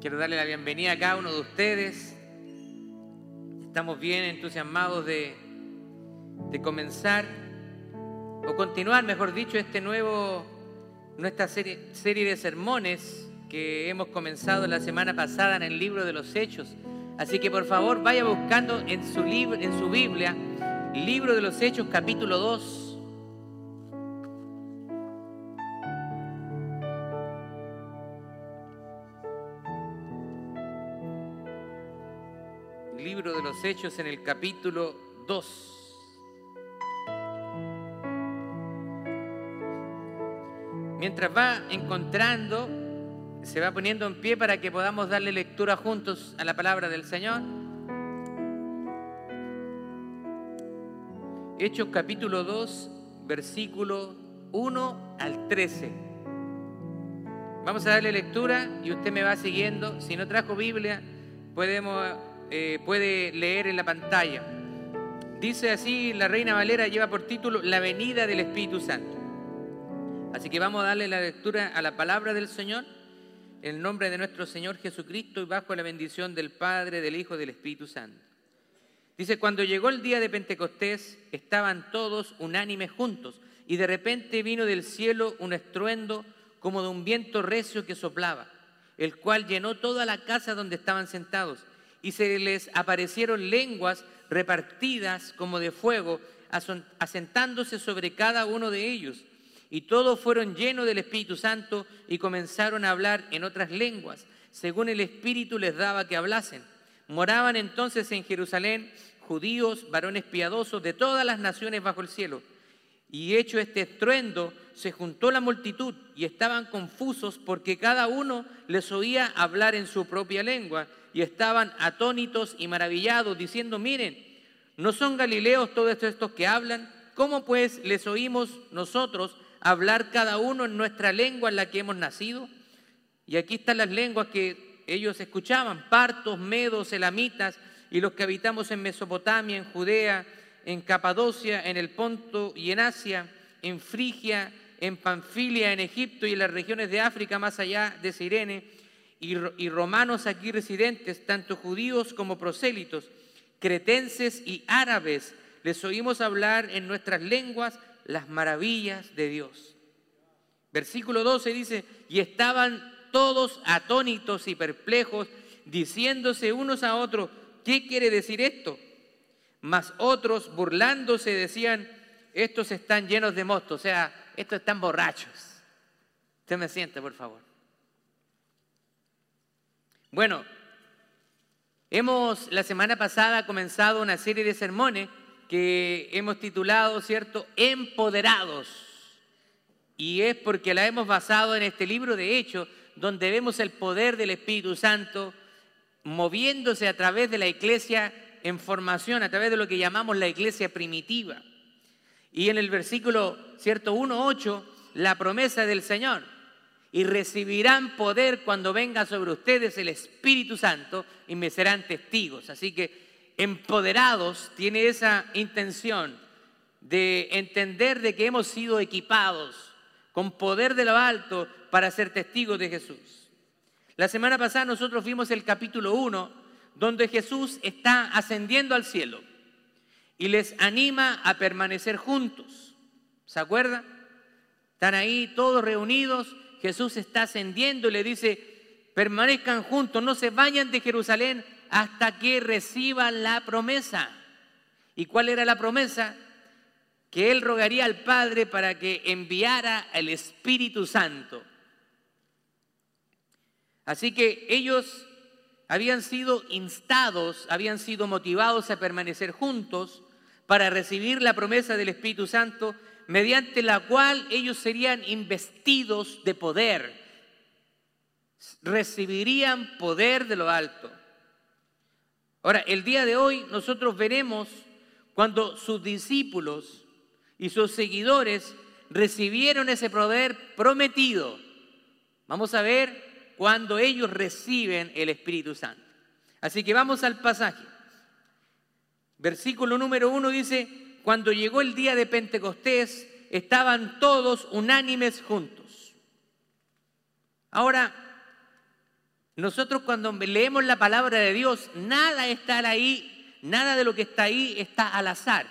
Quiero darle la bienvenida a cada uno de ustedes. Estamos bien entusiasmados de, de comenzar o continuar, mejor dicho, este nuevo, nuestra serie, serie de sermones que hemos comenzado la semana pasada en el libro de los Hechos. Así que por favor vaya buscando en su, en su Biblia, libro de los Hechos capítulo 2 Hechos en el capítulo 2. Mientras va encontrando, se va poniendo en pie para que podamos darle lectura juntos a la palabra del Señor. Hechos capítulo 2, versículo 1 al 13. Vamos a darle lectura y usted me va siguiendo. Si no trajo Biblia, podemos eh, puede leer en la pantalla. Dice así, la Reina Valera lleva por título La venida del Espíritu Santo. Así que vamos a darle la lectura a la palabra del Señor, en el nombre de nuestro Señor Jesucristo y bajo la bendición del Padre, del Hijo y del Espíritu Santo. Dice, cuando llegó el día de Pentecostés, estaban todos unánimes juntos, y de repente vino del cielo un estruendo como de un viento recio que soplaba, el cual llenó toda la casa donde estaban sentados y se les aparecieron lenguas repartidas como de fuego, asentándose sobre cada uno de ellos. Y todos fueron llenos del Espíritu Santo y comenzaron a hablar en otras lenguas, según el Espíritu les daba que hablasen. Moraban entonces en Jerusalén judíos, varones piadosos de todas las naciones bajo el cielo. Y hecho este estruendo, se juntó la multitud y estaban confusos porque cada uno les oía hablar en su propia lengua y estaban atónitos y maravillados, diciendo, miren, ¿no son galileos todos estos que hablan? ¿Cómo pues les oímos nosotros hablar cada uno en nuestra lengua en la que hemos nacido? Y aquí están las lenguas que ellos escuchaban, partos, medos, elamitas, y los que habitamos en Mesopotamia, en Judea, en Capadocia, en el Ponto y en Asia, en Frigia, en Panfilia, en Egipto y en las regiones de África más allá de Sirene, y, romanos aquí residentes, tanto judíos como prosélitos, cretenses y árabes, les oímos hablar en nuestras lenguas las maravillas de Dios. Versículo 12 dice, y estaban todos atónitos y perplejos, diciéndose unos a otros, ¿qué quiere decir esto? Mas otros, burlándose, decían, estos están llenos de mosto, o sea, estos están borrachos. Usted me siente, por favor. Bueno, hemos la semana pasada comenzado una serie de sermones que hemos titulado, ¿cierto?, Empoderados. Y es porque la hemos basado en este libro de Hechos, donde vemos el poder del Espíritu Santo moviéndose a través de la iglesia en formación, a través de lo que llamamos la iglesia primitiva. Y en el versículo, ¿cierto?, 1.8, la promesa del Señor y recibirán poder cuando venga sobre ustedes el Espíritu Santo y me serán testigos. Así que empoderados tiene esa intención de entender de que hemos sido equipados con poder de lo alto para ser testigos de Jesús. La semana pasada nosotros vimos el capítulo 1 donde Jesús está ascendiendo al cielo y les anima a permanecer juntos. ¿Se acuerdan? Están ahí todos reunidos Jesús está ascendiendo y le dice, permanezcan juntos, no se vayan de Jerusalén hasta que reciban la promesa. ¿Y cuál era la promesa? Que Él rogaría al Padre para que enviara el Espíritu Santo. Así que ellos habían sido instados, habían sido motivados a permanecer juntos para recibir la promesa del Espíritu Santo mediante la cual ellos serían investidos de poder, recibirían poder de lo alto. Ahora, el día de hoy nosotros veremos cuando sus discípulos y sus seguidores recibieron ese poder prometido. Vamos a ver cuando ellos reciben el Espíritu Santo. Así que vamos al pasaje. Versículo número uno dice, cuando llegó el día de Pentecostés, estaban todos unánimes juntos. Ahora, nosotros cuando leemos la palabra de Dios, nada está ahí, nada de lo que está ahí está al azar.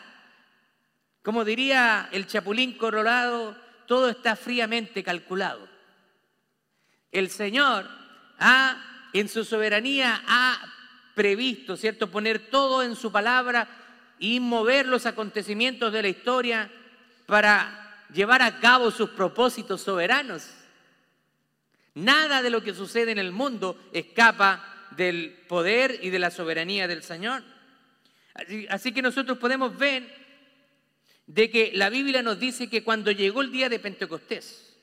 Como diría el Chapulín Colorado, todo está fríamente calculado. El Señor ha, en su soberanía, ha previsto, ¿cierto?, poner todo en su palabra y mover los acontecimientos de la historia para llevar a cabo sus propósitos soberanos. Nada de lo que sucede en el mundo escapa del poder y de la soberanía del Señor. Así, que nosotros podemos ver de que la Biblia nos dice que cuando llegó el día de Pentecostés,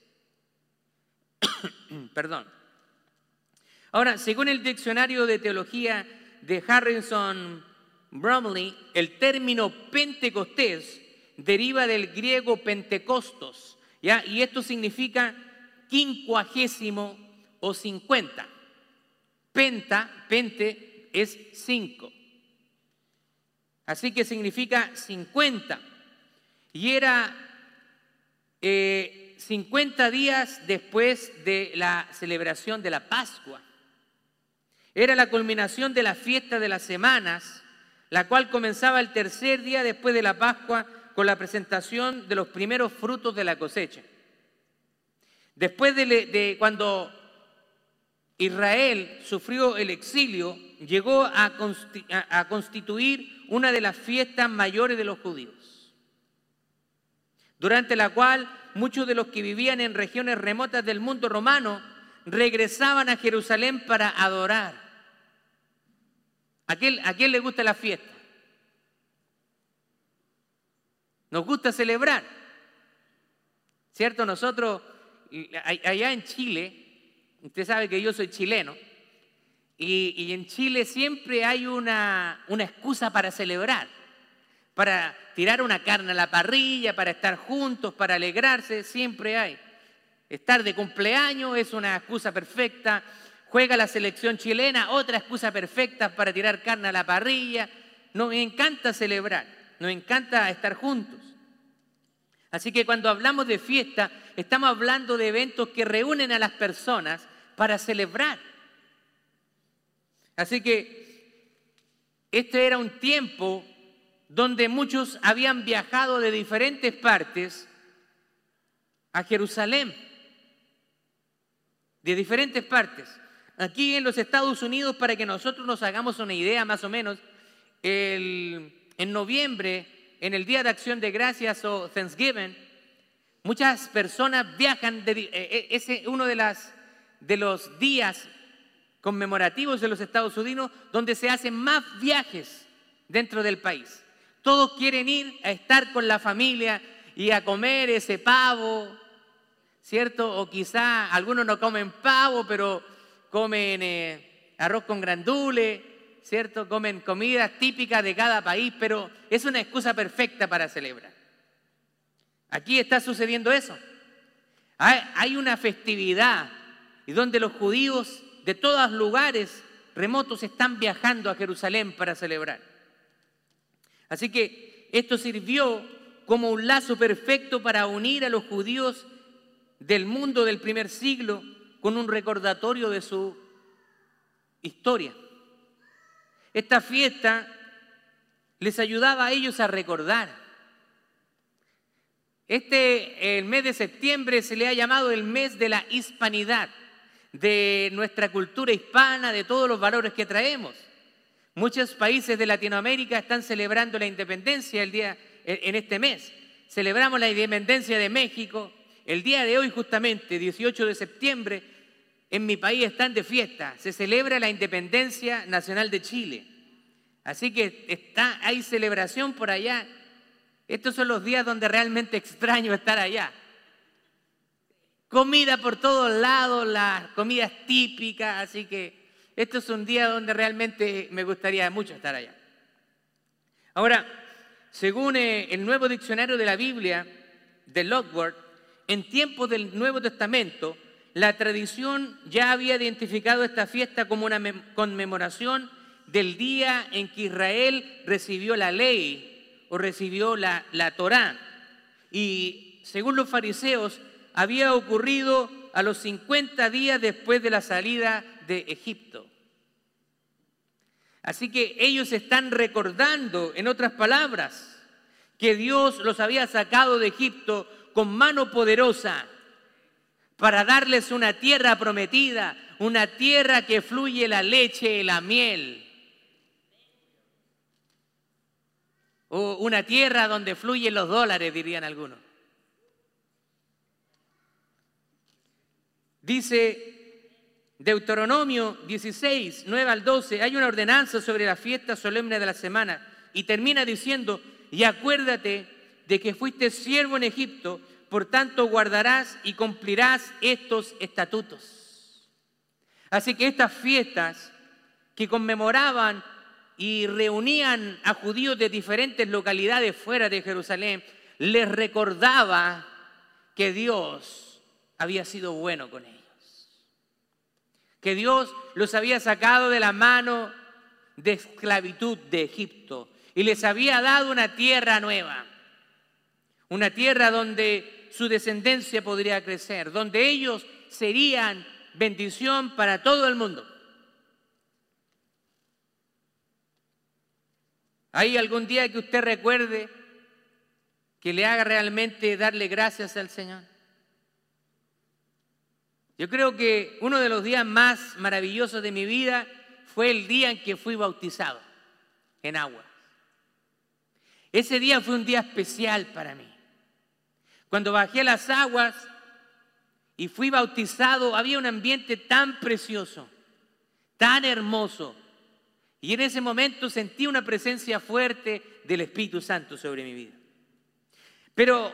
perdón, ahora, según el diccionario de teología de Harrison Bromley, el término Pentecostés deriva del griego Pentecostos, ¿ya? y esto significa quincuagésimo o cincuenta. Penta, pente, es cinco. Así que significa cincuenta. Y era eh, cincuenta días después de la celebración de la Pascua. Era la culminación de la fiesta de las semanas, la cual comenzaba el tercer día después de la Pascua con la presentación de los primeros frutos de la cosecha. Después de, cuando Israel sufrió el exilio, llegó a, constituir una de las fiestas mayores de los judíos, durante la cual muchos de los que vivían en regiones remotas del mundo romano regresaban a Jerusalén para adorar. ¿A quién, ¿A quién le gusta la fiesta? Nos gusta celebrar. ¿Cierto? Nosotros allá en Chile, usted sabe que yo soy chileno, y, en Chile siempre hay una excusa para celebrar, para tirar una carne a la parrilla, para estar juntos, para alegrarse, siempre hay. Estar de cumpleaños es una excusa perfecta. Juega la selección chilena, otra excusa perfecta para tirar carne a la parrilla. Nos encanta celebrar, nos encanta estar juntos. Así que cuando hablamos de fiesta, estamos hablando de eventos que reúnen a las personas para celebrar. Así que este era un tiempo donde muchos habían viajado de diferentes partes a Jerusalén, de diferentes partes. Aquí en los Estados Unidos, para que nosotros nos hagamos una idea más o menos, en noviembre en el Día de Acción de Gracias o Thanksgiving, muchas personas viajan, de, eh, eh, es uno de, las, de los días conmemorativos de los Estados Unidos donde se hacen más viajes dentro del país. Todos quieren ir a estar con la familia y a comer ese pavo, ¿cierto? O quizá algunos no comen pavo, pero comen eh, arroz con grandule, ¿cierto? Comen comidas típicas de cada país, pero es una excusa perfecta para celebrar. Aquí está sucediendo eso. Hay una festividad y donde los judíos de todos lugares remotos están viajando a Jerusalén para celebrar. Así que esto sirvió como un lazo perfecto para unir a los judíos del mundo del primer siglo con un recordatorio de su historia. Esta fiesta les ayudaba a ellos a recordar. Este, el mes de septiembre se le ha llamado el mes de la hispanidad, de nuestra cultura hispana, de todos los valores que traemos. Muchos países de Latinoamérica están celebrando la independencia el día, en este mes. Celebramos la independencia de México. El día de hoy, justamente, 18 de septiembre, en mi país están de fiesta. Se celebra la independencia nacional de Chile. Así que está, hay celebración por allá. Estos son los días donde realmente extraño estar allá. Comida por todos lados, las comidas típicas, así que esto es un día donde realmente me gustaría mucho estar allá. Ahora, según eh, el nuevo diccionario de la Biblia de Lockwood, en tiempos del Nuevo Testamento, la tradición ya había identificado esta fiesta como una conmemoración del día en que Israel recibió la ley o recibió la, la Torá. Y según los fariseos, había ocurrido a los 50 días después de la salida de Egipto. Así que ellos están recordando, en otras palabras, que Dios los había sacado de Egipto con mano poderosa para darles una tierra prometida, una tierra que fluye la leche y la miel. O una tierra donde fluyen los dólares, dirían algunos. Dice Deuteronomio 16, 9 al 12, hay una ordenanza sobre la fiesta solemne de la semana y termina diciendo, y acuérdate de que fuiste siervo en Egipto, por tanto guardarás y cumplirás estos estatutos. Así que estas fiestas que conmemoraban y reunían a judíos de diferentes localidades fuera de Jerusalén, les recordaba que Dios había sido bueno con ellos que Dios los había sacado de la mano de esclavitud de Egipto y les había dado una tierra nueva, una tierra donde su descendencia podría crecer, donde ellos serían bendición para todo el mundo. ¿Hay algún día que usted recuerde que le haga realmente darle gracias al Señor? Yo creo que uno de los días más maravillosos de mi vida fue el día en que fui bautizado en agua. Ese día fue un día especial para mí. Cuando bajé a las aguas y fui bautizado, había un ambiente tan precioso, tan hermoso. Y en ese momento sentí una presencia fuerte del Espíritu Santo sobre mi vida. Pero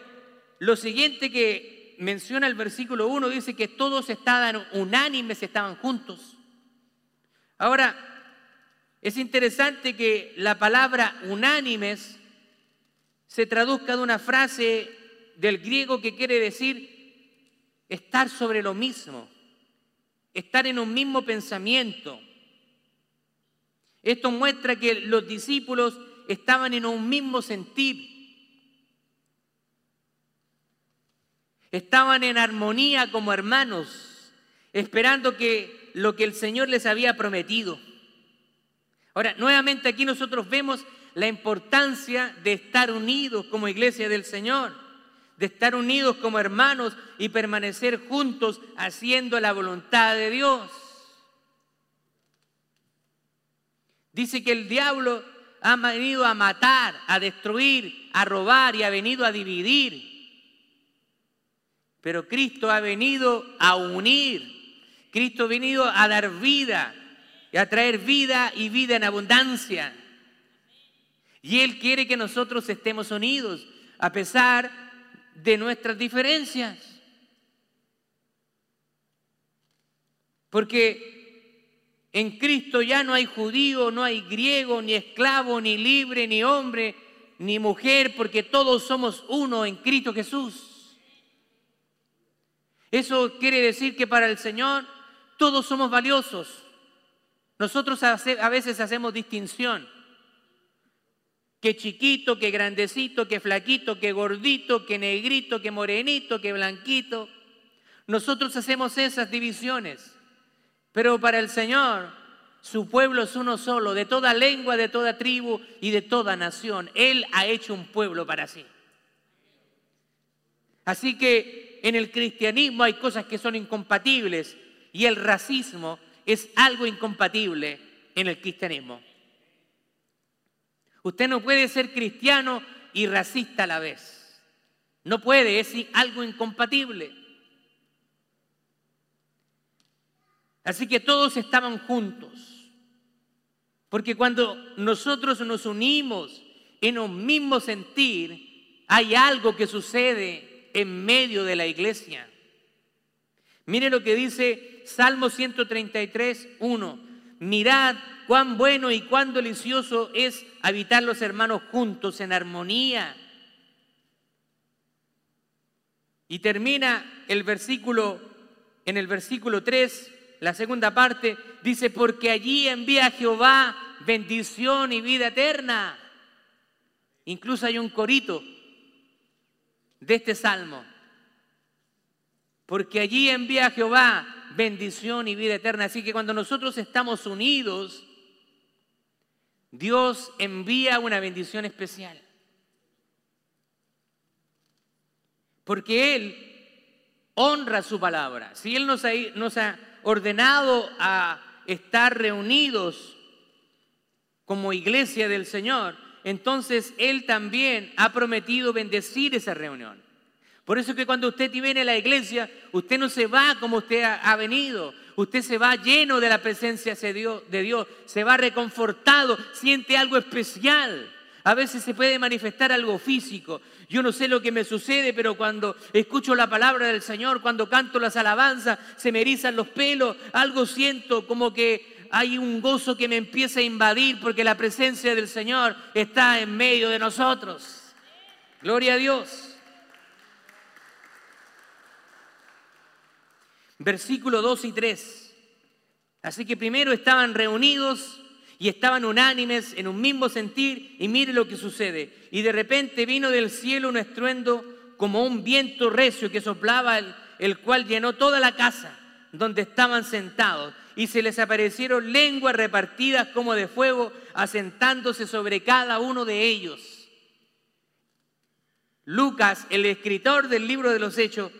lo siguiente que menciona el versículo 1, dice que todos estaban unánimes, estaban juntos. Ahora, es interesante que la palabra unánimes se traduzca de una frase del griego que quiere decir estar sobre lo mismo, estar en un mismo pensamiento. Esto muestra que los discípulos estaban en un mismo sentir. Estaban en armonía como hermanos, esperando que lo que el Señor les había prometido. Ahora, nuevamente aquí nosotros vemos la importancia de estar unidos como iglesia del Señor, de estar unidos como hermanos y permanecer juntos haciendo la voluntad de Dios. Dice que el diablo ha venido a matar, a destruir, a robar y ha venido a dividir. Pero Cristo ha venido a unir. Cristo ha venido a dar vida y a traer vida y vida en abundancia. Y Él quiere que nosotros estemos unidos a pesar de nuestras diferencias. Porque en Cristo ya no hay judío, no hay griego, ni esclavo, ni libre, ni hombre, ni mujer, porque todos somos uno en Cristo Jesús. Eso quiere decir que para el Señor todos somos valiosos. Nosotros a veces hacemos distinción. Que chiquito, que grandecito, que flaquito, que gordito, que negrito, que morenito, que blanquito. Nosotros hacemos esas divisiones. Pero para el Señor, su pueblo es uno solo, de toda lengua, de toda tribu y de toda nación. Él ha hecho un pueblo para sí. Así que en el cristianismo hay cosas que son incompatibles y el racismo es algo incompatible en el cristianismo. Usted no puede ser cristiano y racista a la vez. No puede, es algo incompatible. Así que todos estaban juntos. Porque cuando nosotros nos unimos en un mismo sentir, hay algo que sucede en medio de la iglesia. Mire lo que dice Salmo 133, 1. Mirad cuán bueno y cuán delicioso es habitar los hermanos juntos en armonía. Y termina el versículo, en el versículo 3, la segunda parte, dice, porque allí envía Jehová bendición y vida eterna. Incluso hay un corito de este salmo. porque allí envía Jehová bendición y vida eterna. Así que cuando nosotros estamos unidos, Dios envía una bendición especial. Porque Él honra su palabra. Si Él nos ha, nos ha ordenado a estar reunidos como iglesia del Señor, entonces Él también ha prometido bendecir esa reunión. Por eso es que cuando usted viene a la iglesia, usted no se va como usted ha venido, usted se va lleno de la presencia de Dios, se va reconfortado, siente algo especial. A veces se puede manifestar algo físico. Yo no sé lo que me sucede, pero cuando escucho la palabra del Señor, cuando canto las alabanzas, se me erizan los pelos, algo siento como que hay un gozo que me empieza a invadir porque la presencia del Señor está en medio de nosotros. Gloria a Dios. Versículo 2 y 3. Así que primero estaban reunidos y estaban unánimes en un mismo sentir y mire lo que sucede. Y de repente vino del cielo un estruendo como un viento recio que soplaba, el, el cual llenó toda la casa donde estaban sentados. Y se les aparecieron lenguas repartidas como de fuego, asentándose sobre cada uno de ellos. Lucas, el escritor del libro de los Hechos,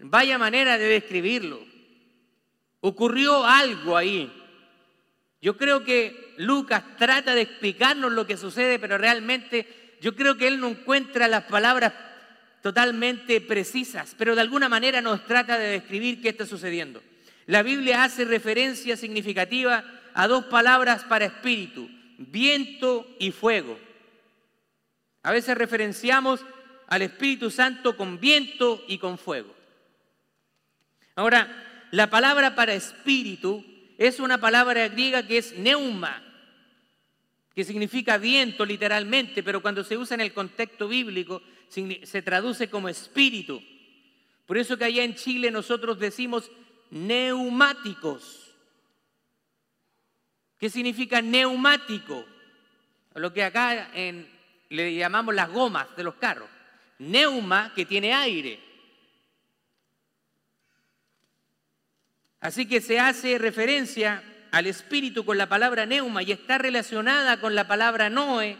vaya manera de describirlo. Ocurrió algo ahí yo creo que Lucas trata de explicarnos lo que sucede, pero realmente yo creo que él no encuentra las palabras totalmente precisas, pero de alguna manera nos trata de describir qué está sucediendo. La Biblia hace referencia significativa a dos palabras para espíritu, viento y fuego. A veces referenciamos al Espíritu Santo con viento y con fuego. Ahora, la palabra para espíritu es una palabra griega que es neuma, que significa viento literalmente, pero cuando se usa en el contexto bíblico se traduce como espíritu. Por eso que allá en Chile nosotros decimos neumáticos. ¿Qué significa neumático? Lo que acá le llamamos las gomas de los carros. Neuma, que tiene aire. Así que se hace referencia al espíritu con la palabra neuma y está relacionada con la palabra noe,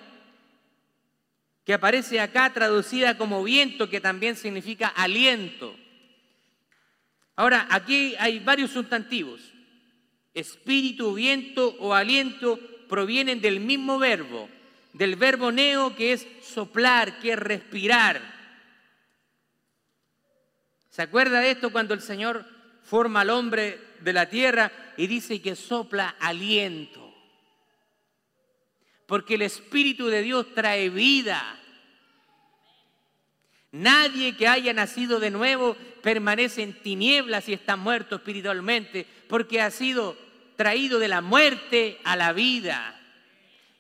que aparece acá traducida como viento, que también significa aliento. Ahora, aquí hay varios sustantivos. Espíritu, viento o aliento provienen del mismo verbo, del verbo neo que es soplar, que es respirar. ¿Se acuerda de esto cuando el Señor forma al hombre de la tierra y dice que sopla aliento. Porque el Espíritu de Dios trae vida. Nadie que haya nacido de nuevo permanece en tinieblas y está muerto espiritualmente, porque ha sido traído de la muerte a la vida.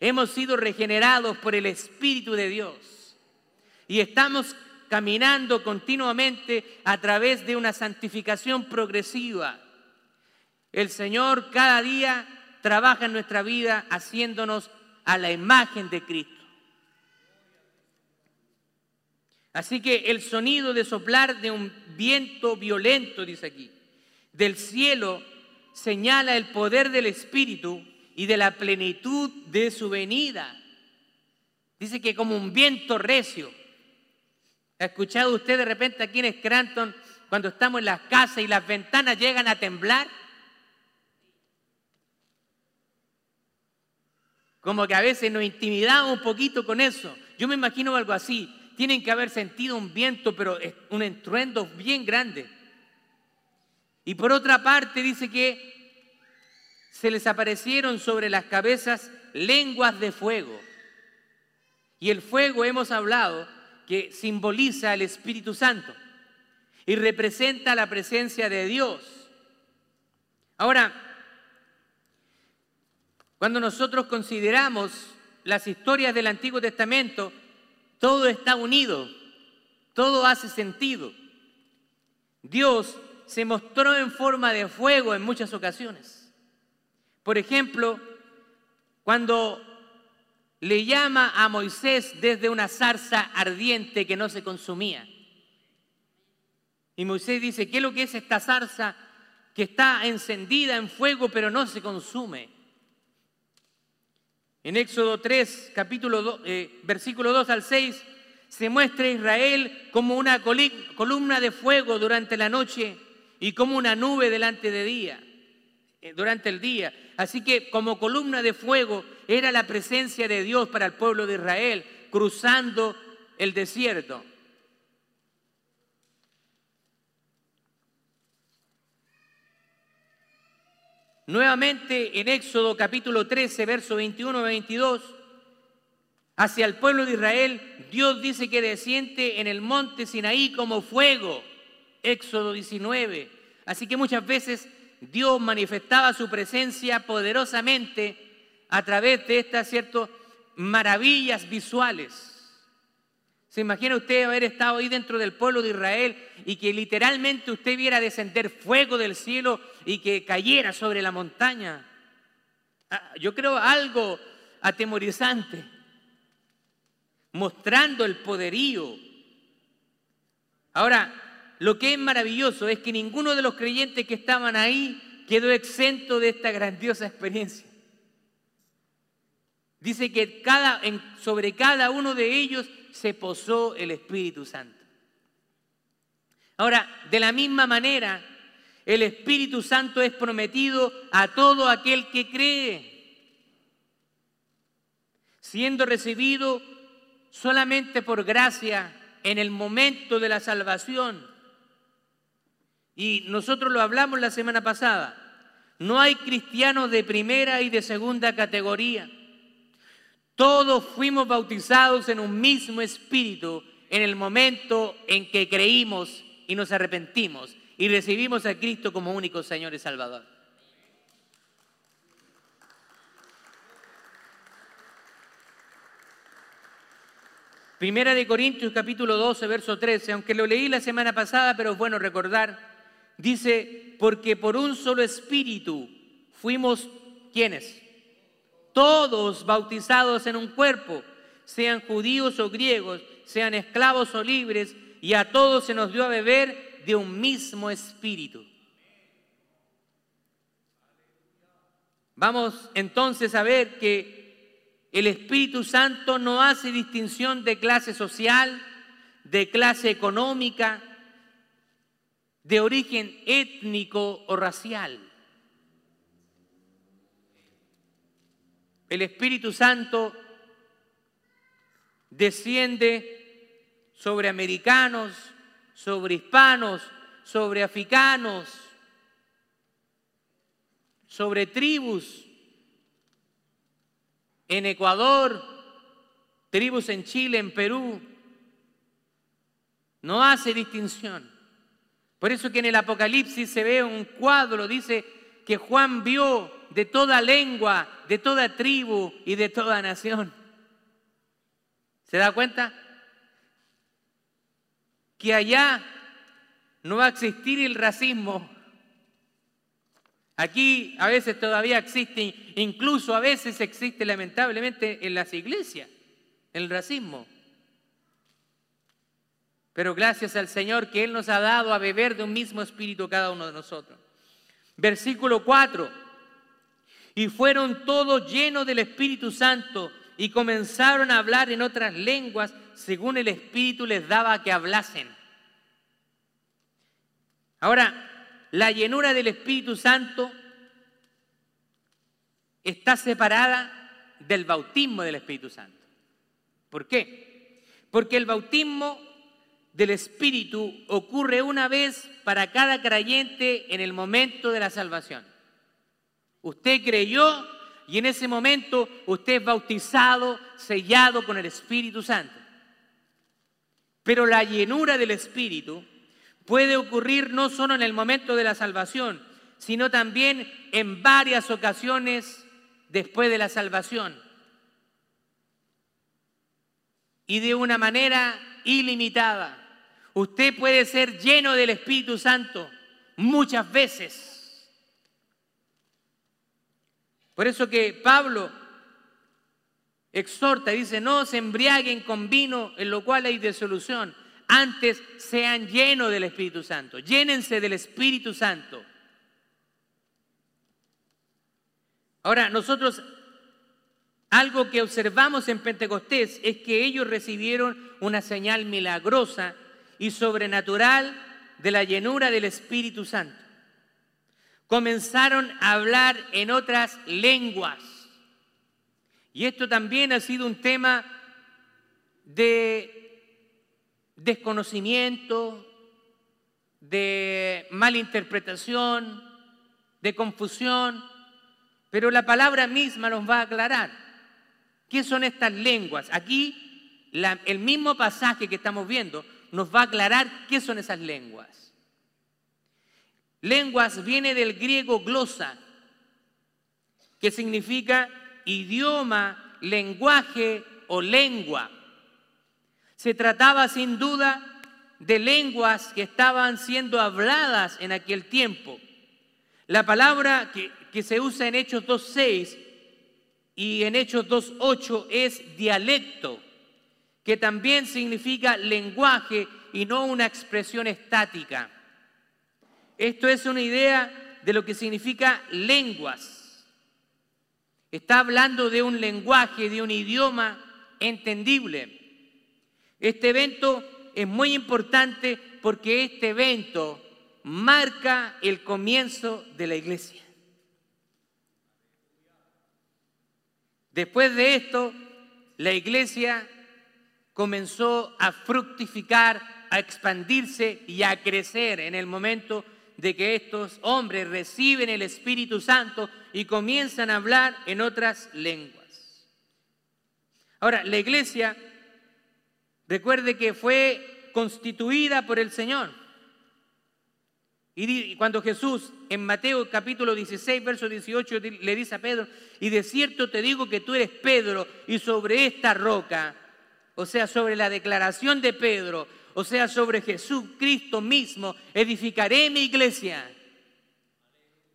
Hemos sido regenerados por el Espíritu de Dios. Y estamos caminando continuamente a través de una santificación progresiva. El Señor cada día trabaja en nuestra vida haciéndonos a la imagen de Cristo. Así que el sonido de soplar de un viento violento, dice aquí, del cielo señala el poder del Espíritu y de la plenitud de su venida. Dice que como un viento recio. ¿Ha escuchado usted de repente aquí en Scranton cuando estamos en las casas y las ventanas llegan a temblar? Como que a veces nos intimidamos un poquito con eso. Yo me imagino algo así. Tienen que haber sentido un viento, pero un estruendo bien grande. Y por otra parte dice que se les aparecieron sobre las cabezas lenguas de fuego. Y el fuego hemos hablado que simboliza el Espíritu Santo y representa la presencia de Dios. Ahora, cuando nosotros consideramos las historias del Antiguo Testamento, todo está unido, todo hace sentido. Dios se mostró en forma de fuego en muchas ocasiones. Por ejemplo, cuando le llama a Moisés desde una zarza ardiente que no se consumía. Y Moisés dice, ¿qué es lo que es esta zarza que está encendida en fuego pero no se consume? En Éxodo 3, capítulo 2, eh, versículo 2 al 6, se muestra a Israel como una columna de fuego durante la noche y como una nube delante de día, durante el día. Así que como columna de fuego era la presencia de Dios para el pueblo de Israel cruzando el desierto. Nuevamente en Éxodo capítulo 13, verso 21 22, hacia el pueblo de Israel, Dios dice que desciende en el monte Sinaí como fuego. Éxodo 19. Así que muchas veces Dios manifestaba su presencia poderosamente a través de estas ciertas maravillas visuales. ¿Se imagina usted haber estado ahí dentro del pueblo de Israel y que literalmente usted viera descender fuego del cielo y que cayera sobre la montaña? Ah, yo creo algo atemorizante, mostrando el poderío. Ahora, lo que es maravilloso es que ninguno de los creyentes que estaban ahí quedó exento de esta grandiosa experiencia. Dice que cada, sobre cada uno de ellos se posó el Espíritu Santo. Ahora, de la misma manera, el Espíritu Santo es prometido a todo aquel que cree, siendo recibido solamente por gracia en el momento de la salvación. Y nosotros lo hablamos la semana pasada. No hay cristianos de primera y de segunda categoría. Todos fuimos bautizados en un mismo espíritu en el momento en que creímos y nos arrepentimos y recibimos a Cristo como único Señor y Salvador. Primera de Corintios capítulo 12, verso 13, aunque lo leí la semana pasada, pero es bueno recordar, dice, porque por un solo espíritu fuimos, ¿quiénes? todos bautizados en un cuerpo, sean judíos o griegos, sean esclavos o libres, y a todos se nos dio a beber de un mismo espíritu. Vamos entonces a ver que el Espíritu Santo no hace distinción de clase social, de clase económica, de origen étnico o racial. el Espíritu Santo desciende sobre americanos, sobre hispanos, sobre africanos, sobre tribus en Ecuador, tribus en Chile, en Perú. No hace distinción. Por eso que en el Apocalipsis se ve un cuadro, dice que Juan vio de toda lengua, de toda tribu y de toda nación. ¿Se da cuenta? Que allá no va a existir el racismo. Aquí a veces todavía existe, incluso a veces existe lamentablemente en las iglesias, el racismo. Pero gracias al Señor que Él nos ha dado a beber de un mismo espíritu cada uno de nosotros. Versículo 4 y fueron todos llenos del Espíritu Santo y comenzaron a hablar en otras lenguas según el Espíritu les daba que hablasen. Ahora, la llenura del Espíritu Santo está separada del bautismo del Espíritu Santo. ¿Por qué? Porque el bautismo del Espíritu ocurre una vez para cada creyente en el momento de la salvación. Usted creyó y en ese momento usted es bautizado, sellado con el Espíritu Santo. Pero la llenura del Espíritu puede ocurrir no solo en el momento de la salvación, sino también en varias ocasiones después de la salvación. Y de una manera ilimitada. Usted puede ser lleno del Espíritu Santo muchas veces por eso que Pablo exhorta, dice, no se embriaguen con vino en lo cual hay desolución, Antes sean llenos del Espíritu Santo. Llénense del Espíritu Santo. Ahora, nosotros algo que observamos en Pentecostés es que ellos recibieron una señal milagrosa y sobrenatural de la llenura del Espíritu Santo. Comenzaron a hablar en otras lenguas. Y esto también ha sido un tema de desconocimiento, de malinterpretación, de confusión, pero la palabra misma nos va a aclarar qué son estas lenguas. Aquí el mismo pasaje que estamos viendo nos va a aclarar qué son esas lenguas. Lenguas viene del griego glosa, que significa idioma, lenguaje o lengua. Se trataba sin duda de lenguas que estaban siendo habladas en aquel tiempo. La palabra que, que se usa en Hechos 2.6 y en Hechos 2.8 es dialecto, que también significa lenguaje y no una expresión estática. Esto es una idea de lo que significa lenguas. Está hablando de un lenguaje, de un idioma entendible. Este evento es muy importante porque este evento marca el comienzo de la iglesia. Después de esto, la iglesia comenzó a fructificar, a expandirse y a crecer en el momento de que estos hombres reciben el Espíritu Santo y comienzan a hablar en otras lenguas. Ahora, la iglesia Recuerde que fue constituida por el Señor. Y cuando Jesús en Mateo capítulo 16, verso 18 le dice a Pedro, y de cierto te digo que tú eres Pedro y sobre esta roca, o sea, sobre la declaración de Pedro, o sea, sobre Jesucristo mismo, edificaré mi iglesia.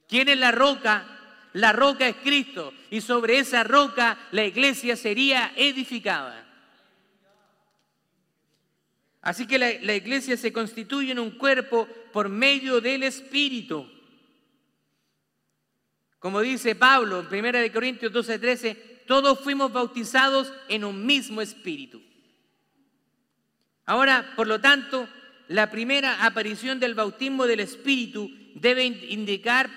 ¿Quién es la roca? La roca es Cristo y sobre esa roca la iglesia sería edificada. Así que la, iglesia se constituye en un cuerpo por medio del Espíritu. Como dice Pablo en 1 Corintios 12, 13, todos fuimos bautizados en un mismo Espíritu. Ahora, por lo tanto, la primera aparición del bautismo del Espíritu debe indicar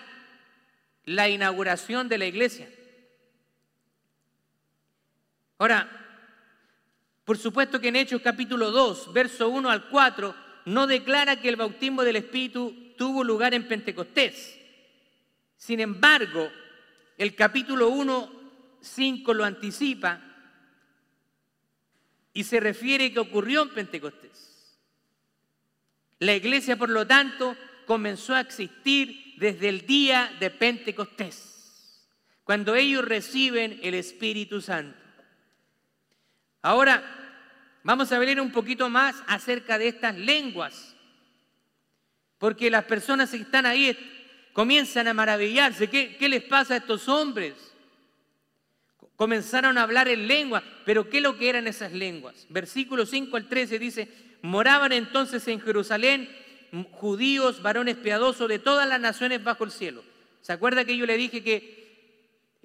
la inauguración de la iglesia. Ahora, por supuesto que en Hechos capítulo 2, verso 1 al 4, no declara que el bautismo del Espíritu tuvo lugar en Pentecostés. Sin embargo, el capítulo 1, 5 lo anticipa y se refiere que ocurrió en Pentecostés. La iglesia, por lo tanto, comenzó a existir desde el día de Pentecostés, cuando ellos reciben el Espíritu Santo. Ahora, vamos a ver un poquito más acerca de estas lenguas, porque las personas que están ahí comienzan a maravillarse. ¿Qué, les pasa a estos hombres? Comenzaron a hablar en lengua, pero ¿qué es lo que eran esas lenguas? Versículo 5 al 13 dice, moraban entonces en Jerusalén judíos, varones piadosos de todas las naciones bajo el cielo. ¿Se acuerda que yo le dije que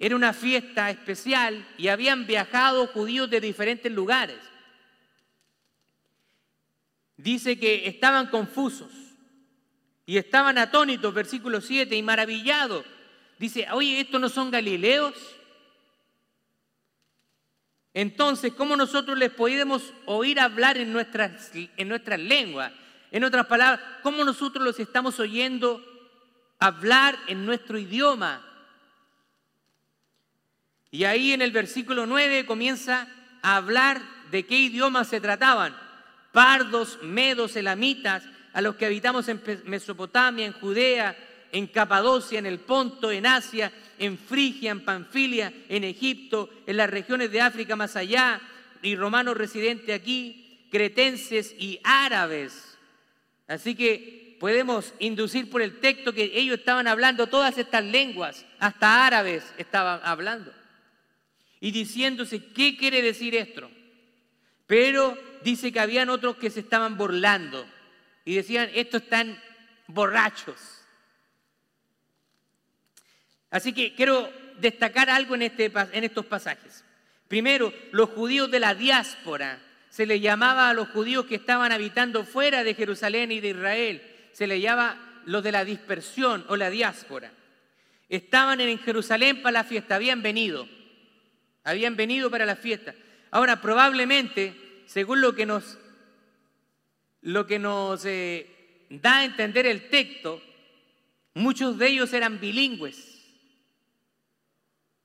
era una fiesta especial y habían viajado judíos de diferentes lugares. Dice que estaban confusos y estaban atónitos, versículo 7, y maravillados. Dice, oye, ¿estos no son galileos? Entonces, ¿cómo nosotros les podemos oír hablar en nuestras, en nuestras lenguas? En otras palabras, ¿cómo nosotros los estamos oyendo hablar en nuestro idioma? Y ahí en el versículo 9 comienza a hablar de qué idiomas se trataban. Pardos, medos, elamitas, a los que habitamos en Mesopotamia, en Judea, en Capadocia, en el Ponto, en Asia, en Frigia, en Panfilia, en Egipto, en las regiones de África más allá, y romanos residentes aquí, cretenses y árabes. Así que podemos inducir por el texto que ellos estaban hablando todas estas lenguas, hasta árabes estaban hablando y diciéndose, ¿qué quiere decir esto? Pero dice que habían otros que se estaban burlando y decían, estos están borrachos. Así que quiero destacar algo en, este, en estos pasajes. Primero, los judíos de la diáspora. Se les llamaba a los judíos que estaban habitando fuera de Jerusalén y de Israel. Se les llama los de la dispersión o la diáspora. Estaban en Jerusalén para la fiesta, habían venido. Habían venido para la fiesta. Ahora, probablemente, según lo que nos, lo que nos eh, da a entender el texto, muchos de ellos eran bilingües.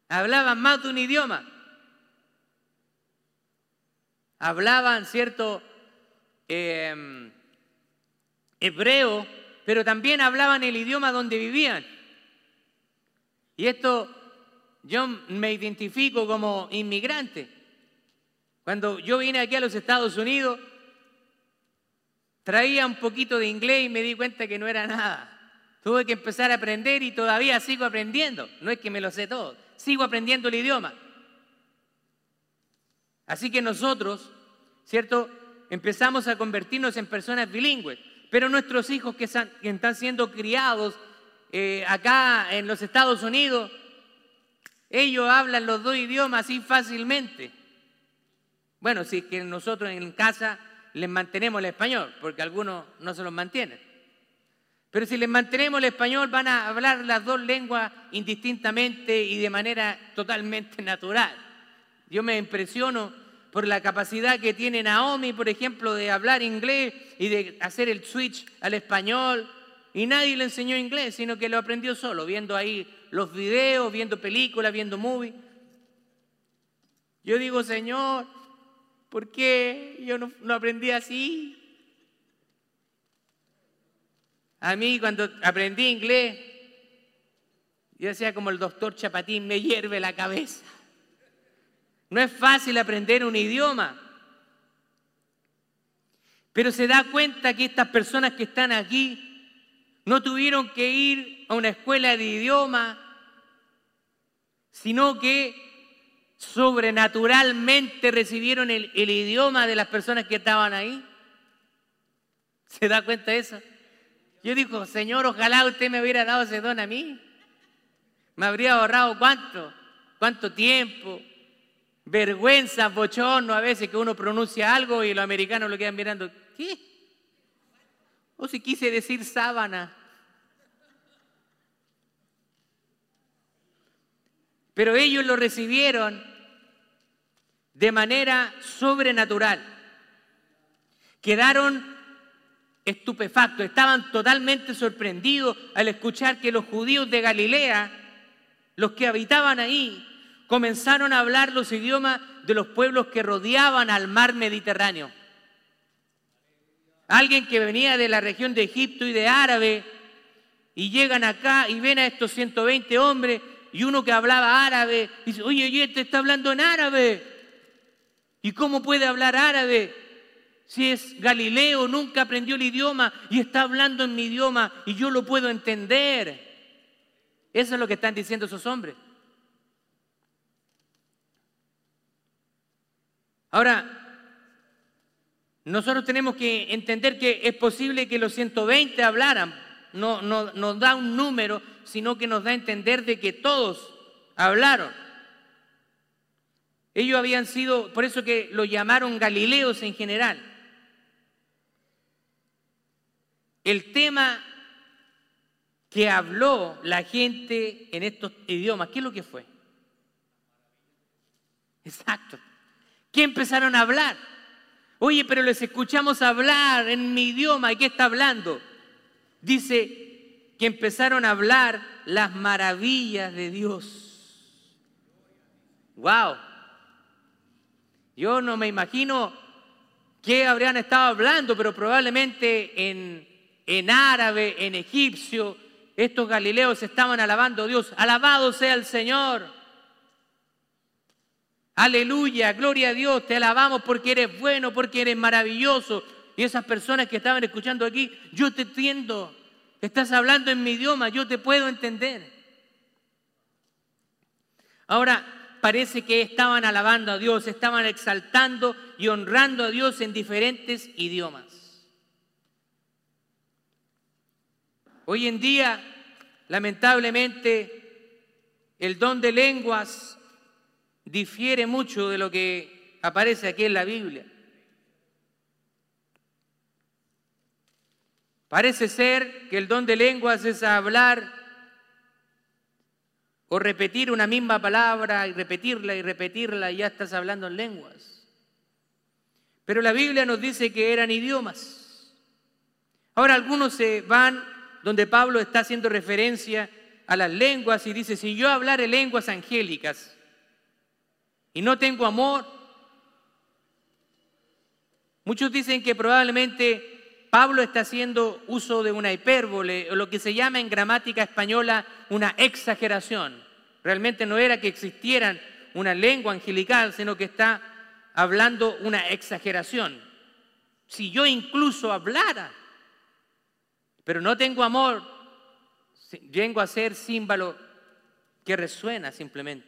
Hablaban más de un idioma. Hablaban, ¿cierto? Em, hebreo, pero también hablaban el idioma donde vivían. Y esto yo me identifico como inmigrante. Cuando yo vine aquí a los Estados Unidos, traía un poquito de inglés y me di cuenta que no era nada. Tuve que empezar a aprender y todavía sigo aprendiendo. No es que me lo sé todo, sigo aprendiendo el idioma. Así que nosotros, ¿cierto? Empezamos a convertirnos en personas bilingües, pero nuestros hijos que, están siendo criados eh, acá en los Estados Unidos, ellos hablan los dos idiomas así fácilmente. Bueno, si es que nosotros en casa les mantenemos el español, porque algunos no se los mantienen. Pero si les mantenemos el español, van a hablar las dos lenguas indistintamente y de manera totalmente natural. Yo me impresiono por la capacidad que tiene Naomi, por ejemplo, de hablar inglés y de hacer el switch al español. Y nadie le enseñó inglés, sino que lo aprendió solo, viendo ahí los videos, viendo películas, viendo movies. Yo digo, Señor, ¿por qué yo no, aprendí así? A mí cuando aprendí inglés, yo decía como el doctor Chapatín, me hierve la cabeza. No es fácil aprender un idioma. Pero se da cuenta que estas personas que están aquí no tuvieron que ir a una escuela de idioma, sino que sobrenaturalmente recibieron el, idioma de las personas que estaban ahí. ¿Se da cuenta de eso? Yo digo, Señor, ojalá usted me hubiera dado ese don a mí. Me habría ahorrado cuánto, cuánto tiempo, vergüenza, bochorno a veces que uno pronuncia algo y los americanos lo quedan mirando. ¿Qué? O si quise decir sábana. Pero ellos lo recibieron de manera sobrenatural. Quedaron estupefactos, estaban totalmente sorprendidos al escuchar que los judíos de Galilea, los que habitaban ahí, comenzaron a hablar los idiomas de los pueblos que rodeaban al mar Mediterráneo. Alguien que venía de la región de Egipto y de Árabe y llegan acá y ven a estos 120 hombres y uno que hablaba árabe dice, oye, oye, este está hablando en árabe. ¿Y cómo puede hablar árabe? Si es Galileo, nunca aprendió el idioma y está hablando en mi idioma y yo lo puedo entender. Eso es lo que están diciendo esos hombres. Ahora, nosotros tenemos que entender que es posible que los 120 hablaran. No, no nos da un número, sino que nos da a entender de que todos hablaron. Ellos habían sido, por eso que lo llamaron Galileos en general. El tema que habló la gente en estos idiomas, ¿qué es lo que fue? Exacto. ¿Qué empezaron a hablar? Oye, pero les escuchamos hablar en mi idioma. ¿Y qué está hablando? Dice que empezaron a hablar las maravillas de Dios. ¡Wow! Yo no me imagino qué habrían estado hablando, pero probablemente en, en árabe, en egipcio, estos galileos estaban alabando a Dios. Alabado sea el Señor. Aleluya, gloria a Dios, te alabamos porque eres bueno, porque eres maravilloso. Y esas personas que estaban escuchando aquí, yo te entiendo. Estás hablando en mi idioma, yo te puedo entender. Ahora, parece que estaban alabando a Dios, estaban exaltando y honrando a Dios en diferentes idiomas. Hoy en día, lamentablemente, el don de lenguas difiere mucho de lo que aparece aquí en la Biblia. Parece ser que el don de lenguas es hablar o repetir una misma palabra y repetirla y repetirla y ya estás hablando en lenguas. Pero la Biblia nos dice que eran idiomas. Ahora algunos se van donde Pablo está haciendo referencia a las lenguas y dice, si yo hablaré lenguas angélicas y no tengo amor, muchos dicen que probablemente Pablo está haciendo uso de una hipérbole, o lo que se llama en gramática española una exageración. Realmente no era que existieran una lengua angelical, sino que está hablando una exageración. Si yo incluso hablara, pero no tengo amor, vengo a ser símbolo que resuena simplemente.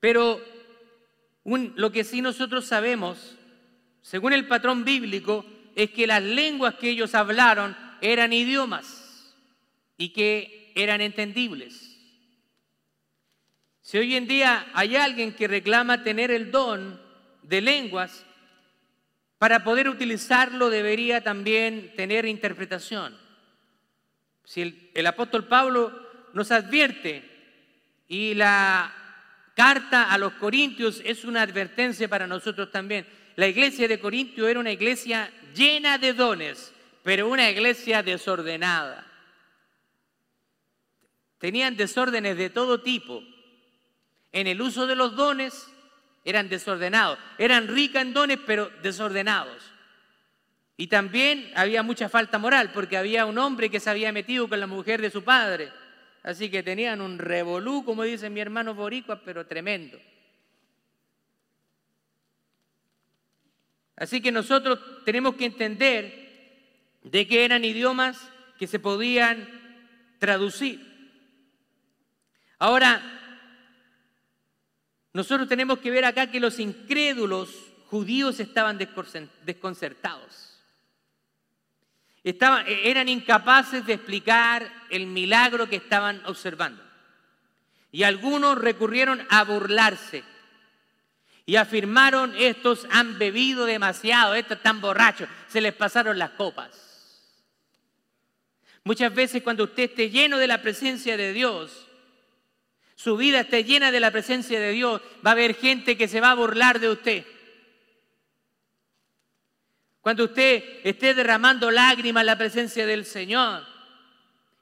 Pero lo que sí nosotros sabemos, según el patrón bíblico, es que las lenguas que ellos hablaron eran idiomas y que eran entendibles. Si hoy en día hay alguien que reclama tener el don de lenguas, para poder utilizarlo debería también tener interpretación. Si el, apóstol Pablo nos advierte y la carta a los corintios es una advertencia para nosotros también. La iglesia de Corintio era una iglesia llena de dones, pero una iglesia desordenada. Tenían desórdenes de todo tipo. En el uso de los dones eran desordenados. Eran ricas en dones, pero desordenados. Y también había mucha falta moral, porque había un hombre que se había metido con la mujer de su padre. Así que tenían un revolú, como dice mi hermano Boricua, pero tremendo. Así que nosotros tenemos que entender de que eran idiomas que se podían traducir. Ahora, nosotros tenemos que ver acá que los incrédulos judíos estaban desconcertados. E-, eran incapaces de explicar el milagro que estaban observando. Y algunos recurrieron a burlarse. Y afirmaron, estos han bebido demasiado, estos están borrachos, se les pasaron las copas. Muchas veces cuando usted esté lleno de la presencia de Dios, su vida esté llena de la presencia de Dios, va a haber gente que se va a burlar de usted. Cuando usted esté derramando lágrimas en la presencia del Señor,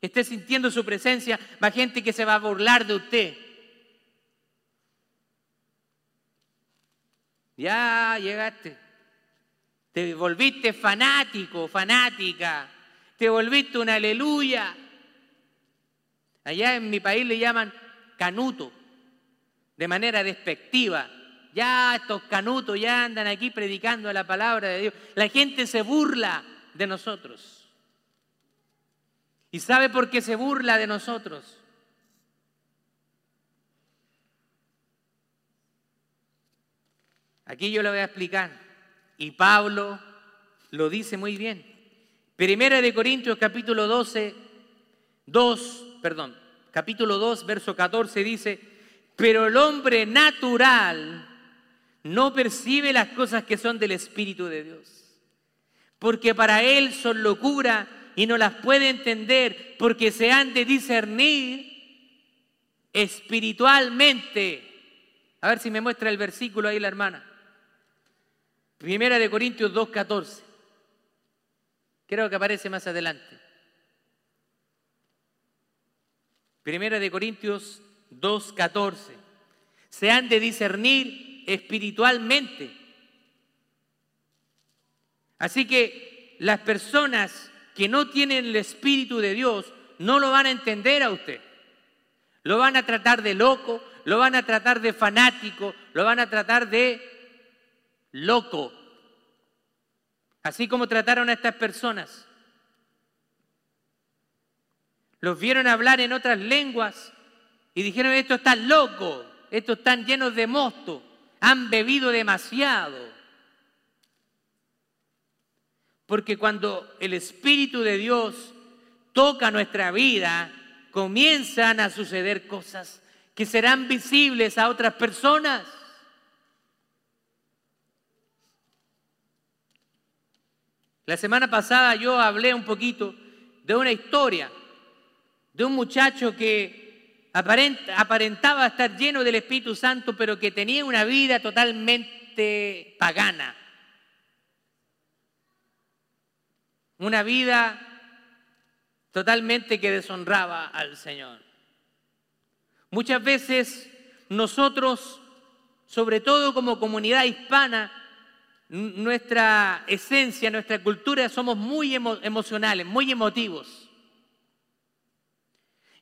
esté sintiendo su presencia, va gente que se va a burlar de usted. Ya llegaste. Te volviste fanático, fanática. Te volviste una aleluya. Allá en mi país le llaman canuto, de manera despectiva. Ya estos canutos ya andan aquí predicando la palabra de Dios. La gente se burla de nosotros. ¿Y sabe por qué se burla de nosotros? Aquí yo lo voy a explicar. Y Pablo lo dice muy bien. Primera de Corintios capítulo 12, 2, perdón, capítulo 2, verso 14 dice, pero el hombre natural no percibe las cosas que son del Espíritu de Dios, porque para él son locura y no las puede entender porque se han de discernir espiritualmente. A ver si me muestra el versículo ahí la hermana. Primera de Corintios 2, 14. Creo que aparece más adelante. Primera de Corintios 2.14. Se han de discernir espiritualmente. Así que las personas que no tienen el Espíritu de Dios no lo van a entender a usted. Lo van a tratar de loco, lo van a tratar de fanático, lo van a tratar de loco. Así como trataron a estas personas. Los vieron hablar en otras lenguas y dijeron, esto está loco, estos están llenos de mosto, han bebido demasiado. Porque cuando el Espíritu de Dios toca nuestra vida, comienzan a suceder cosas que serán visibles a otras personas. La semana pasada yo hablé un poquito de una historia de un muchacho que aparentaba estar lleno del Espíritu Santo, pero que tenía una vida totalmente pagana. Una vida totalmente que deshonraba al Señor. Muchas veces nosotros, sobre todo como comunidad hispana, nuestra esencia, nuestra cultura, somos muy emocionales, muy emotivos.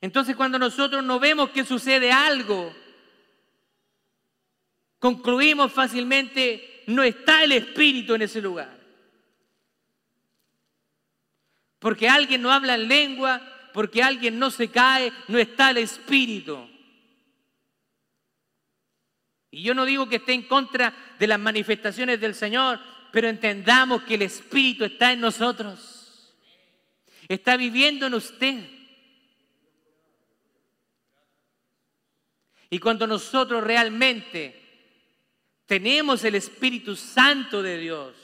Entonces cuando nosotros no vemos que sucede algo, concluimos fácilmente, no está el Espíritu en ese lugar. Porque alguien no habla en lengua, porque alguien no se cae, no está el Espíritu. Y yo no digo que esté en contra de las manifestaciones del Señor, pero entendamos que el Espíritu está en nosotros. Está viviendo en usted. Y cuando nosotros realmente tenemos el Espíritu Santo de Dios,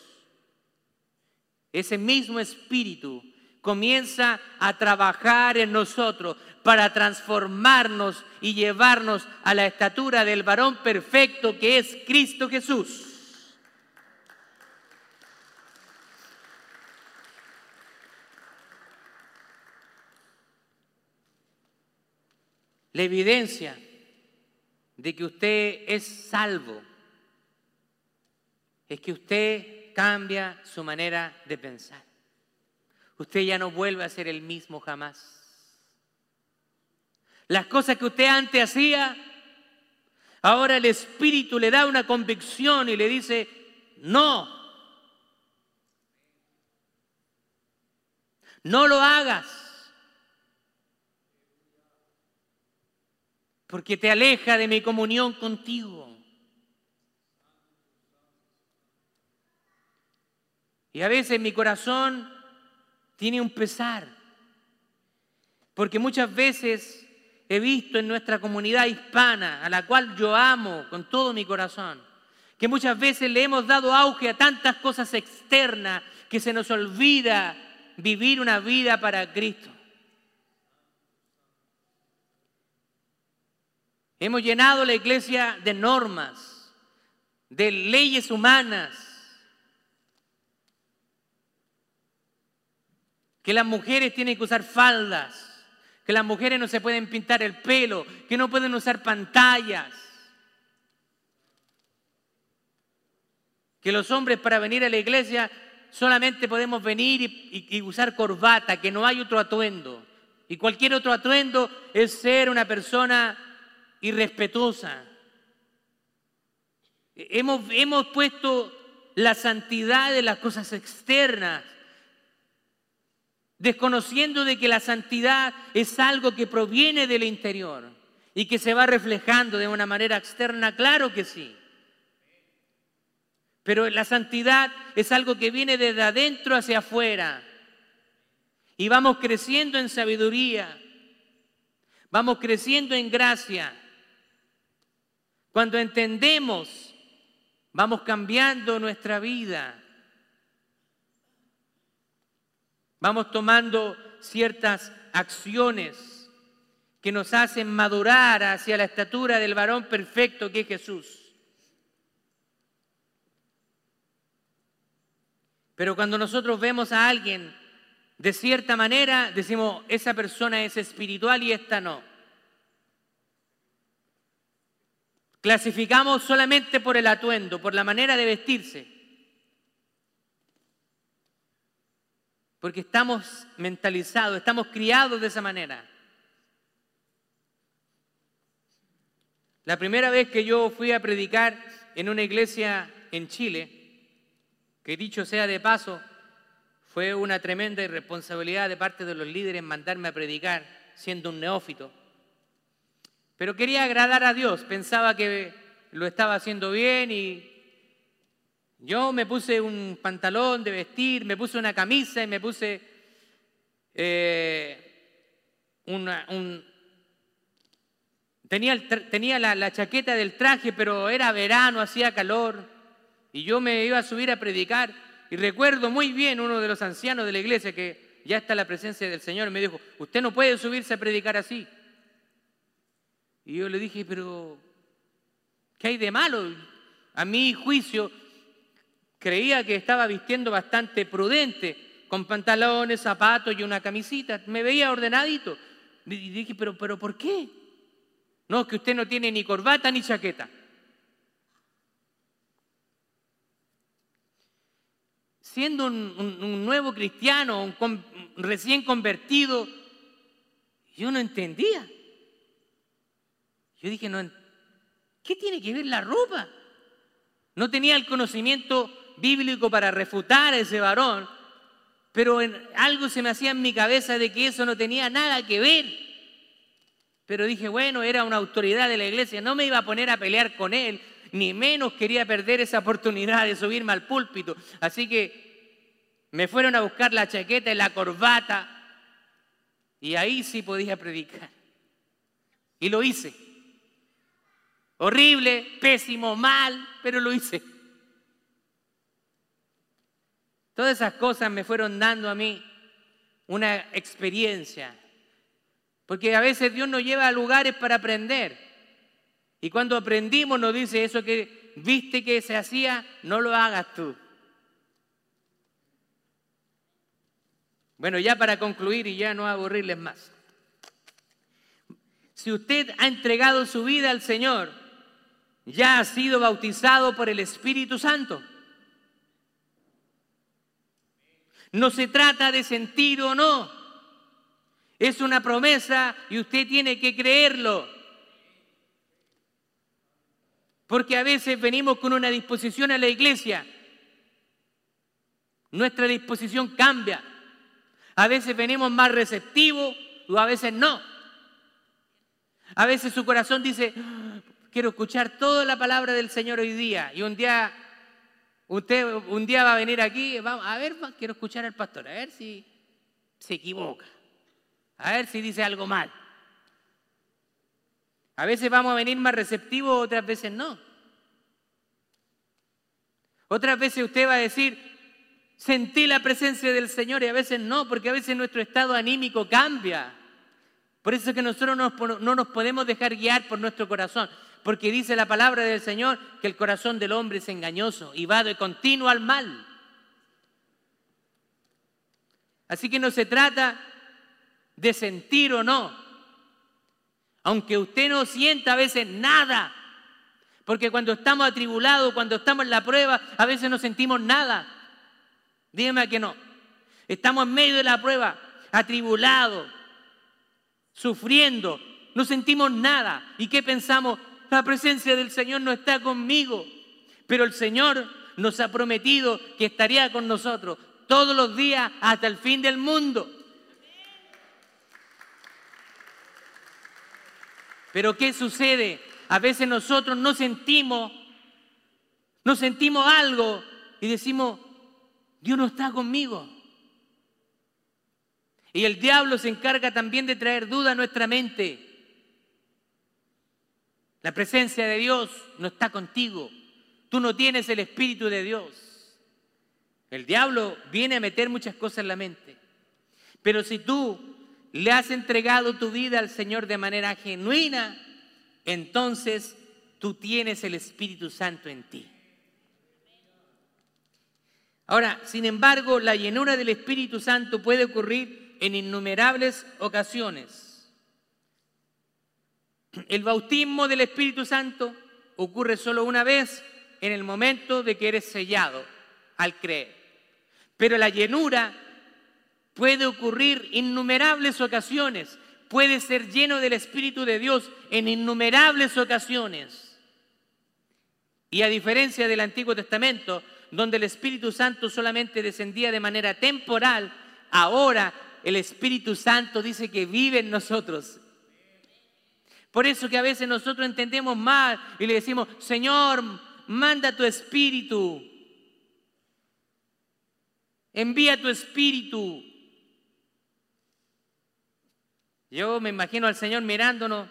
ese mismo Espíritu comienza a trabajar en nosotros para transformarnos y llevarnos a la estatura del varón perfecto que es Cristo Jesús. La evidencia de que usted es salvo es que usted cambia su manera de pensar. Usted ya no vuelve a ser el mismo jamás. Las cosas que usted antes hacía, ahora el Espíritu le da una convicción y le dice, no, no lo hagas. Porque te aleja de mi comunión contigo. Y a veces mi corazón tiene un pesar. Porque muchas veces he visto en nuestra comunidad hispana, a la cual yo amo con todo mi corazón, que muchas veces le hemos dado auge a tantas cosas externas que se nos olvida vivir una vida para Cristo. Hemos llenado la iglesia de normas, de leyes humanas, que las mujeres tienen que usar faldas, que las mujeres no se pueden pintar el pelo, que no pueden usar pantallas, que los hombres para venir a la iglesia solamente podemos venir y, usar corbata, que no hay otro atuendo. Y cualquier otro atuendo es ser una persona irrespetuosa. Hemos, hemos puesto la santidad de las cosas externas desconociendo de que la santidad es algo que proviene del interior y que se va reflejando de una manera externa, claro que sí. Pero la santidad es algo que viene desde adentro hacia afuera. Y vamos creciendo en sabiduría, vamos creciendo en gracia. Cuando entendemos, vamos cambiando nuestra vida. Vamos tomando ciertas acciones que nos hacen madurar hacia la estatura del varón perfecto que es Jesús. Pero cuando nosotros vemos a alguien de cierta manera, decimos, esa persona es espiritual y esta no. Clasificamos solamente por el atuendo, por la manera de vestirse. porque estamos mentalizados, estamos criados de esa manera. La primera vez que yo fui a predicar en una iglesia en Chile, que dicho sea de paso, fue una tremenda irresponsabilidad de parte de los líderes mandarme a predicar siendo un neófito. Pero quería agradar a Dios, pensaba que lo estaba haciendo bien y yo me puse un pantalón de vestir, me puse una camisa y me puse eh, una, un, tenía, tenía la, la chaqueta del traje, pero era verano, hacía calor y yo me iba a subir a predicar y recuerdo muy bien uno de los ancianos de la iglesia que ya está en la presencia del Señor me dijo, usted no puede subirse a predicar así. Y yo le dije, pero ¿qué hay de malo? A mi juicio creía que estaba vistiendo bastante prudente, con pantalones, zapatos y una camisita. Me veía ordenadito. Y dije, pero, pero ¿por qué? No, que usted no tiene ni corbata ni chaqueta. Siendo un, nuevo cristiano, un recién convertido, yo no entendía. Yo dije, no, ¿qué tiene que ver la ropa? No tenía el conocimiento bíblico para refutar a ese varón, pero algo se me hacía en mi cabeza de que eso no tenía nada que ver. Pero dije, bueno, era una autoridad de la iglesia, no me iba a poner a pelear con él, ni menos quería perder esa oportunidad de subirme al púlpito. Así que me fueron a buscar la chaqueta y la corbata, y ahí sí podía predicar. Y lo hice. Horrible, pésimo, mal, pero lo hice. Todas esas cosas me fueron dando a mí una experiencia. Porque a veces Dios nos lleva a lugares para aprender. Y cuando aprendimos nos dice eso que viste que se hacía, no lo hagas tú. Bueno, ya para concluir y ya no aburrirles más. Si usted ha entregado su vida al Señor, ya ha sido bautizado por el Espíritu Santo. No se trata de sentir o no. Es una promesa y usted tiene que creerlo. Porque a veces venimos con una disposición a la iglesia. Nuestra disposición cambia. A veces venimos más receptivos o a veces no. A veces su corazón dice, quiero escuchar toda la palabra del Señor hoy día. Y un día, usted un día va a venir aquí, vamos, a ver, quiero escuchar al pastor, a ver si se equivoca, a ver si dice algo mal. A veces vamos a venir más receptivos, otras veces no. Otras veces usted va a decir, sentí la presencia del Señor y a veces no, porque a veces nuestro estado anímico cambia. Por eso es que nosotros no nos podemos dejar guiar por nuestro corazón porque dice la palabra del Señor que el corazón del hombre es engañoso y va de continuo al mal. Así que no se trata de sentir o no, aunque usted no sienta a veces nada, porque cuando estamos atribulados, cuando estamos en la prueba, a veces no sentimos nada. Dígame que no. Estamos en medio de la prueba, atribulados, sufriendo, no sentimos nada. ¿Y qué pensamos? La presencia del Señor no está conmigo, pero el Señor nos ha prometido que estaría con nosotros todos los días hasta el fin del mundo. Pero ¿qué sucede? A veces nosotros no sentimos, no sentimos algo y decimos, Dios no está conmigo. Y el diablo se encarga también de traer duda a nuestra mente. La presencia de Dios no está contigo. Tú no tienes el Espíritu de Dios. El diablo viene a meter muchas cosas en la mente. Pero si tú le has entregado tu vida al Señor de manera genuina, entonces tú tienes el Espíritu Santo en ti. Ahora, sin embargo, la llenura del Espíritu Santo puede ocurrir en innumerables ocasiones. El bautismo del Espíritu Santo ocurre solo una vez en el momento de que eres sellado al creer. Pero la llenura puede ocurrir innumerables ocasiones, puede ser lleno del Espíritu de Dios en innumerables ocasiones. Y a diferencia del Antiguo Testamento, donde el Espíritu Santo solamente descendía de manera temporal, ahora el Espíritu Santo dice que vive en nosotros Por eso que a veces nosotros entendemos mal y le decimos, Señor, manda tu espíritu. Envía tu espíritu. Yo me imagino al Señor mirándonos.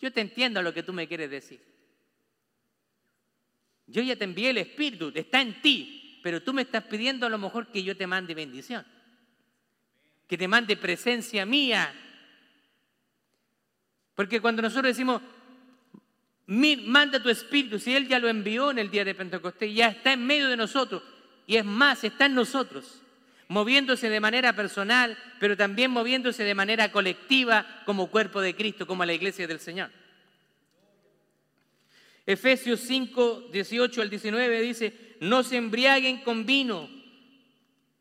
Yo te entiendo lo que tú me quieres decir. Yo ya te envié el espíritu, está en ti, pero tú me estás pidiendo a lo mejor que yo te mande bendición, que te mande presencia mía. Porque cuando nosotros decimos, manda tu espíritu, si Él ya lo envió en el día de Pentecostés, ya está en medio de nosotros, y es más, está en nosotros, moviéndose de manera personal, pero también moviéndose de manera colectiva como cuerpo de Cristo, como la iglesia del Señor. Efesios 5, 18 al 19 dice, no se embriaguen con vino,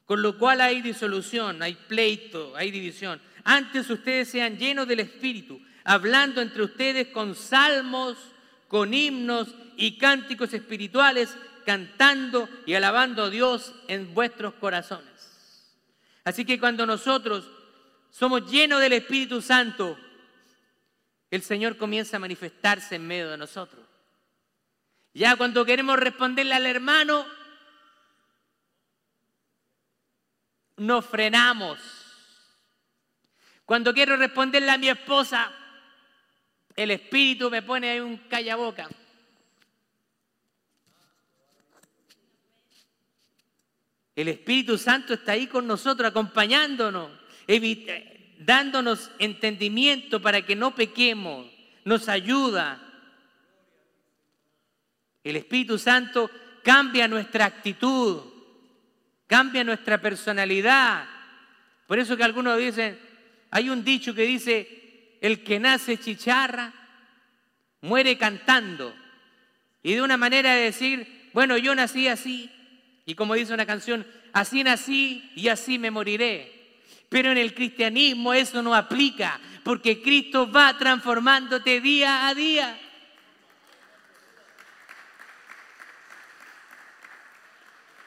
con lo cual hay disolución, hay pleito, hay división. Antes ustedes sean llenos del Espíritu, hablando entre ustedes con salmos, con himnos y cánticos espirituales, cantando y alabando a Dios en vuestros corazones. Así que cuando nosotros somos llenos del Espíritu Santo, el Señor comienza a manifestarse en medio de nosotros. Ya cuando queremos responderle al hermano, nos frenamos. Cuando quiero responderle a mi esposa, el espíritu me pone ahí un callaboca. El Espíritu Santo está ahí con nosotros, acompañándonos, dándonos entendimiento para que no pequemos, nos ayuda. El Espíritu Santo cambia nuestra actitud, cambia nuestra personalidad. Por eso que algunos dicen, hay un dicho que dice, el que nace chicharra, muere cantando. Y de una manera de decir, bueno, yo nací así, y como dice una canción, así nací y así me moriré. Pero en el cristianismo eso no aplica, porque Cristo va transformándote día a día.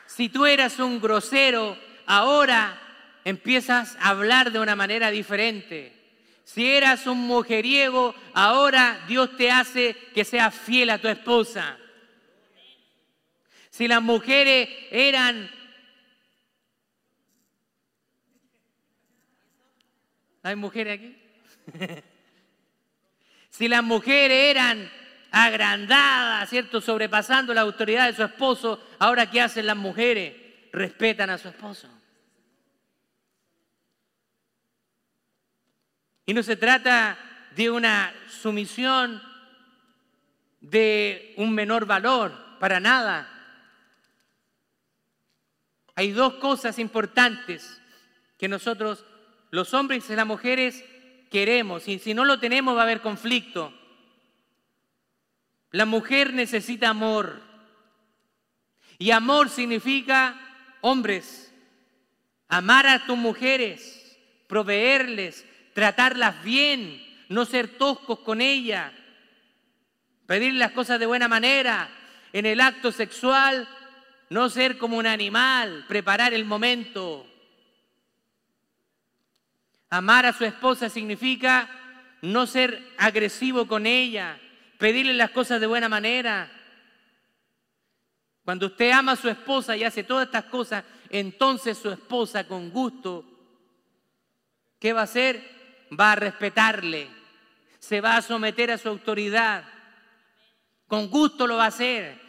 Si tú eras un grosero, ahora empiezas a hablar de una manera diferente. Si eras un mujeriego, ahora Dios te hace que seas fiel a tu esposa. Si las mujeres eran... ¿Hay mujeres aquí? si las mujeres eran agrandadas, ¿cierto? Sobrepasando la autoridad de su esposo, ahora ¿qué hacen las mujeres? Respetan a su esposo. Y no se trata de una sumisión de un menor valor, para nada. Hay dos cosas importantes que nosotros, los hombres y las mujeres, queremos. Y si no lo tenemos va a haber conflicto. La mujer necesita amor. Y amor significa, hombres, amar a tus mujeres, proveerles, tratarlas bien, no ser toscos con ellas, pedir las cosas de buena manera. En el acto sexual, no ser como un animal, preparar el momento. Amar a su esposa significa no ser agresivo con ella, pedirle las cosas de buena manera. Cuando usted ama a su esposa y hace todas estas cosas, entonces su esposa con gusto, ¿qué va a hacer? Va a respetarle, se va a someter a su autoridad, con gusto lo va a hacer.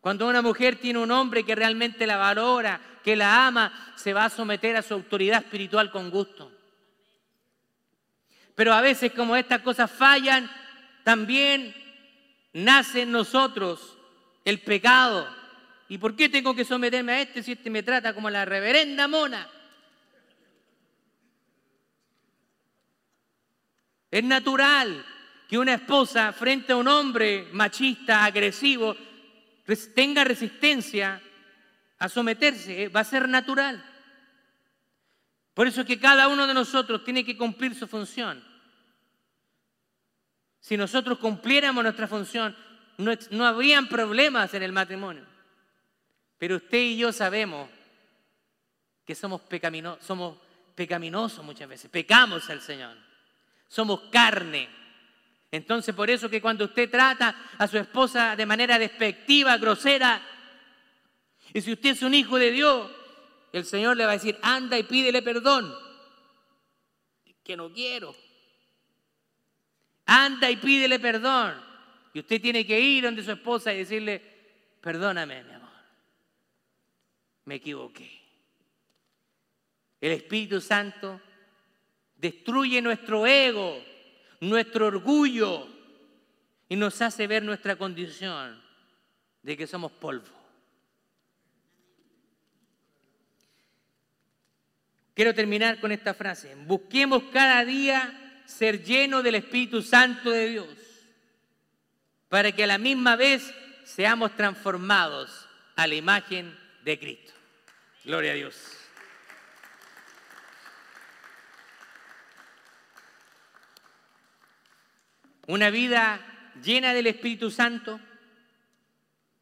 Cuando una mujer tiene un hombre que realmente la valora, que la ama, se va a someter a su autoridad espiritual con gusto. Pero a veces como estas cosas fallan, también nace en nosotros el pecado. ¿Y por qué tengo que someterme a este si este me trata como la reverenda mona? Es natural que una esposa frente a un hombre machista, agresivo, tenga resistencia a someterse, ¿eh? va a ser natural. Por eso es que cada uno de nosotros tiene que cumplir su función. Si nosotros cumpliéramos nuestra función, no, habrían problemas en el matrimonio. Pero usted y yo sabemos que somos, somos pecaminosos muchas veces, pecamos al Señor. Somos carne. Entonces por eso que cuando usted trata a su esposa de manera despectiva, grosera, y si usted es un hijo de Dios, el Señor le va a decir, anda y pídele perdón. Que no quiero. Anda y pídele perdón. Y usted tiene que ir donde su esposa y decirle, perdóname, mi amor. Me equivoqué. El Espíritu Santo destruye nuestro ego, nuestro orgullo y nos hace ver nuestra condición de que somos polvo. Quiero terminar con esta frase. Busquemos cada día ser llenos del Espíritu Santo de Dios para que a la misma vez seamos transformados a la imagen de Cristo. Gloria a Dios. Una vida llena del Espíritu Santo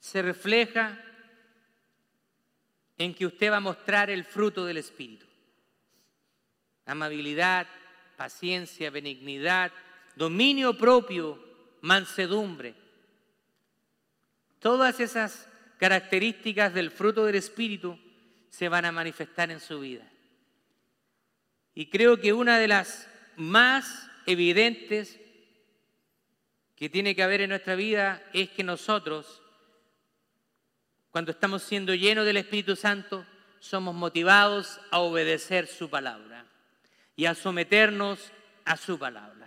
se refleja en que usted va a mostrar el fruto del Espíritu. Amabilidad, paciencia, benignidad, dominio propio, mansedumbre. Todas esas características del fruto del Espíritu se van a manifestar en su vida. Y creo que una de las más evidentes que tiene que haber en nuestra vida es que nosotros, cuando estamos siendo llenos del Espíritu Santo, somos motivados a obedecer su palabra y a someternos a su palabra.